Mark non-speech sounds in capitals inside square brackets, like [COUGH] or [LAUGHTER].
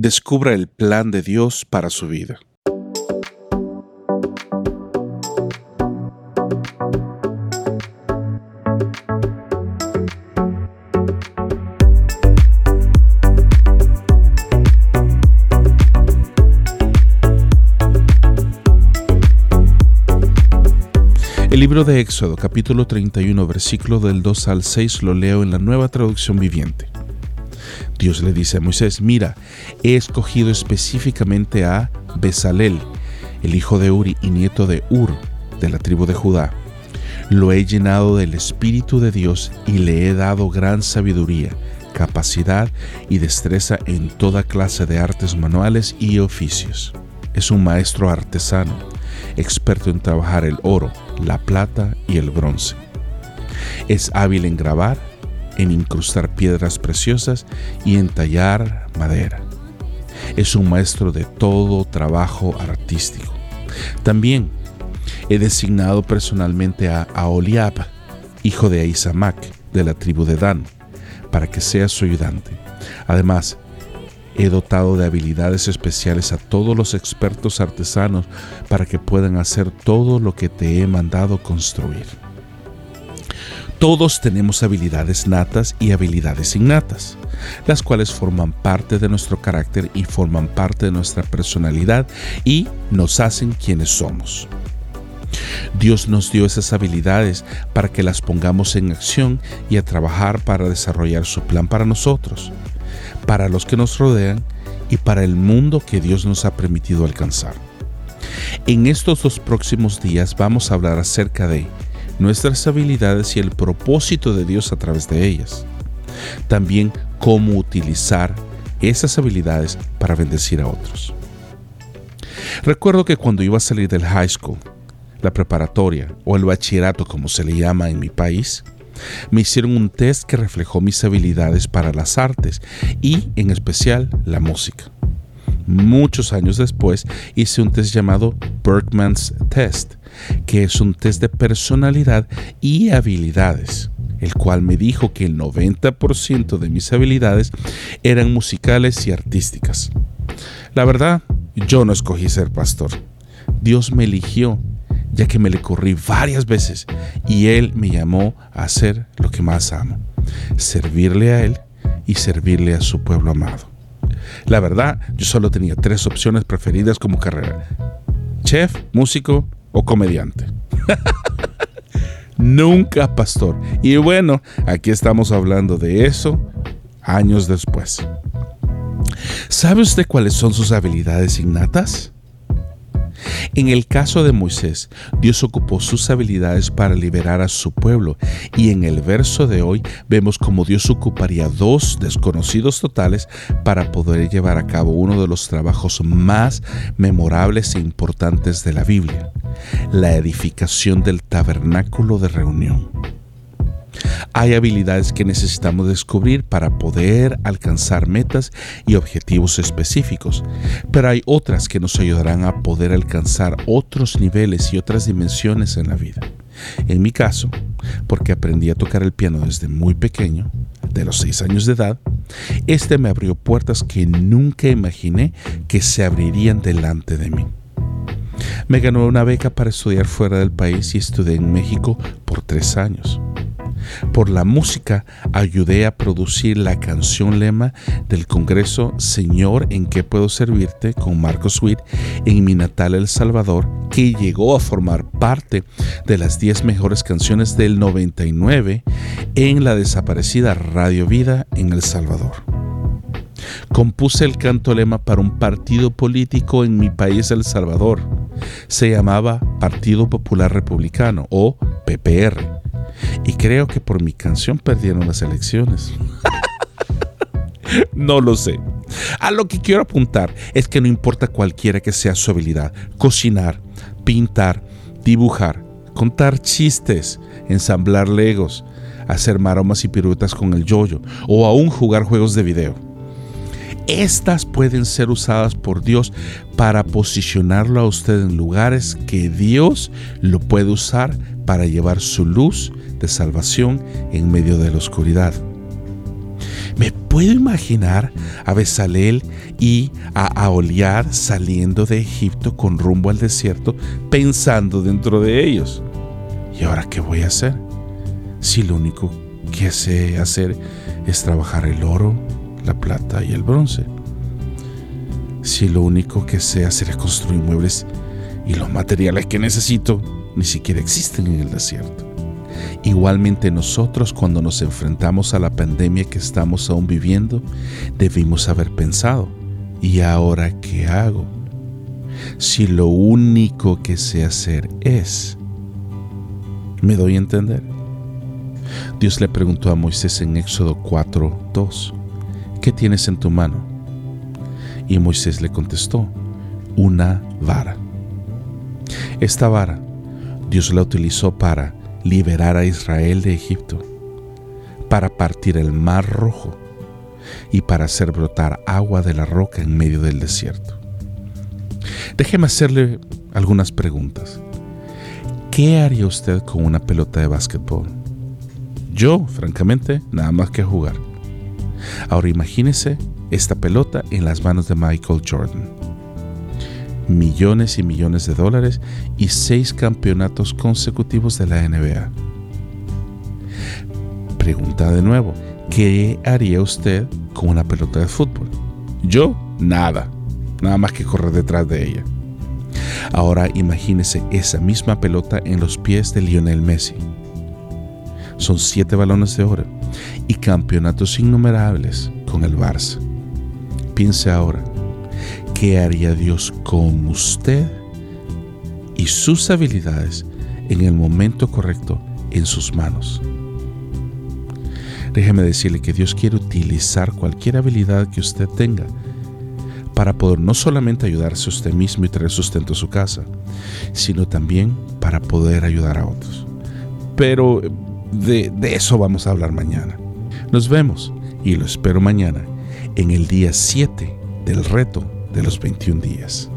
descubra el plan de Dios para su vida. El libro de Éxodo, capítulo 31, versículo del 2 al 6, lo leo en la nueva traducción viviente. Dios le dice a Moisés, mira, he escogido específicamente a Besalel, el hijo de Uri y nieto de Ur, de la tribu de Judá. Lo he llenado del Espíritu de Dios y le he dado gran sabiduría, capacidad y destreza en toda clase de artes manuales y oficios. Es un maestro artesano experto en trabajar el oro, la plata y el bronce. Es hábil en grabar, en incrustar piedras preciosas y en tallar madera. Es un maestro de todo trabajo artístico. También he designado personalmente a Aholiab, hijo de Aisamac, de la tribu de Dan, para que sea su ayudante. Además, He dotado de habilidades especiales a todos los expertos artesanos para que puedan hacer todo lo que te he mandado construir. Todos tenemos habilidades natas y habilidades innatas, las cuales forman parte de nuestro carácter y forman parte de nuestra personalidad y nos hacen quienes somos. Dios nos dio esas habilidades para que las pongamos en acción y a trabajar para desarrollar su plan para nosotros para los que nos rodean y para el mundo que Dios nos ha permitido alcanzar. En estos dos próximos días vamos a hablar acerca de nuestras habilidades y el propósito de Dios a través de ellas. También cómo utilizar esas habilidades para bendecir a otros. Recuerdo que cuando iba a salir del high school, la preparatoria o el bachillerato como se le llama en mi país, me hicieron un test que reflejó mis habilidades para las artes y en especial la música. Muchos años después hice un test llamado Berkman's Test, que es un test de personalidad y habilidades, el cual me dijo que el 90% de mis habilidades eran musicales y artísticas. La verdad, yo no escogí ser pastor. Dios me eligió ya que me le corrí varias veces y Él me llamó a hacer lo que más amo, servirle a Él y servirle a su pueblo amado. La verdad, yo solo tenía tres opciones preferidas como carrera. Chef, músico o comediante. [LAUGHS] Nunca pastor. Y bueno, aquí estamos hablando de eso años después. ¿Sabe usted cuáles son sus habilidades innatas? En el caso de Moisés, Dios ocupó sus habilidades para liberar a su pueblo y en el verso de hoy vemos cómo Dios ocuparía dos desconocidos totales para poder llevar a cabo uno de los trabajos más memorables e importantes de la Biblia, la edificación del tabernáculo de reunión. Hay habilidades que necesitamos descubrir para poder alcanzar metas y objetivos específicos, pero hay otras que nos ayudarán a poder alcanzar otros niveles y otras dimensiones en la vida. En mi caso, porque aprendí a tocar el piano desde muy pequeño, de los 6 años de edad, este me abrió puertas que nunca imaginé que se abrirían delante de mí. Me ganó una beca para estudiar fuera del país y estudié en México por tres años. Por la música ayudé a producir la canción lema del Congreso Señor, ¿en qué puedo servirte? con Marco Sweet en mi natal El Salvador, que llegó a formar parte de las 10 mejores canciones del 99 en la desaparecida Radio Vida en El Salvador. Compuse el canto lema para un partido político en mi país El Salvador. Se llamaba Partido Popular Republicano o PPR y creo que por mi canción perdieron las elecciones. [LAUGHS] no lo sé. A lo que quiero apuntar es que no importa cualquiera que sea su habilidad, cocinar, pintar, dibujar, contar chistes, ensamblar legos, hacer maromas y piruetas con el yoyo o aún jugar juegos de video estas pueden ser usadas por Dios para posicionarlo a usted en lugares que Dios lo puede usar para llevar su luz de salvación en medio de la oscuridad. Me puedo imaginar a Besalel y a Aoliar saliendo de Egipto con rumbo al desierto, pensando dentro de ellos. ¿Y ahora qué voy a hacer? Si lo único que sé hacer es trabajar el oro, la plata y el bronce. Si lo único que sé hacer es construir muebles y los materiales que necesito ni siquiera existen en el desierto. Igualmente nosotros cuando nos enfrentamos a la pandemia que estamos aún viviendo, debimos haber pensado, ¿y ahora qué hago? Si lo único que sé hacer es... ¿Me doy a entender? Dios le preguntó a Moisés en Éxodo 4, 2, ¿qué tienes en tu mano? Y Moisés le contestó, una vara. Esta vara Dios la utilizó para liberar a Israel de Egipto, para partir el mar rojo y para hacer brotar agua de la roca en medio del desierto. Déjeme hacerle algunas preguntas. ¿Qué haría usted con una pelota de básquetbol? Yo, francamente, nada más que jugar. Ahora imagínese esta pelota en las manos de Michael Jordan millones y millones de dólares y seis campeonatos consecutivos de la NBA. Pregunta de nuevo, ¿qué haría usted con una pelota de fútbol? Yo, nada, nada más que correr detrás de ella. Ahora imagínese esa misma pelota en los pies de Lionel Messi. Son siete balones de oro y campeonatos innumerables con el Barça. Piense ahora, qué haría Dios con usted y sus habilidades en el momento correcto en sus manos. Déjeme decirle que Dios quiere utilizar cualquier habilidad que usted tenga para poder no solamente ayudarse a usted mismo y traer sustento a su casa, sino también para poder ayudar a otros. Pero de, eso vamos a hablar mañana. Nos vemos y lo espero mañana en el día 7 del reto de los 21 días.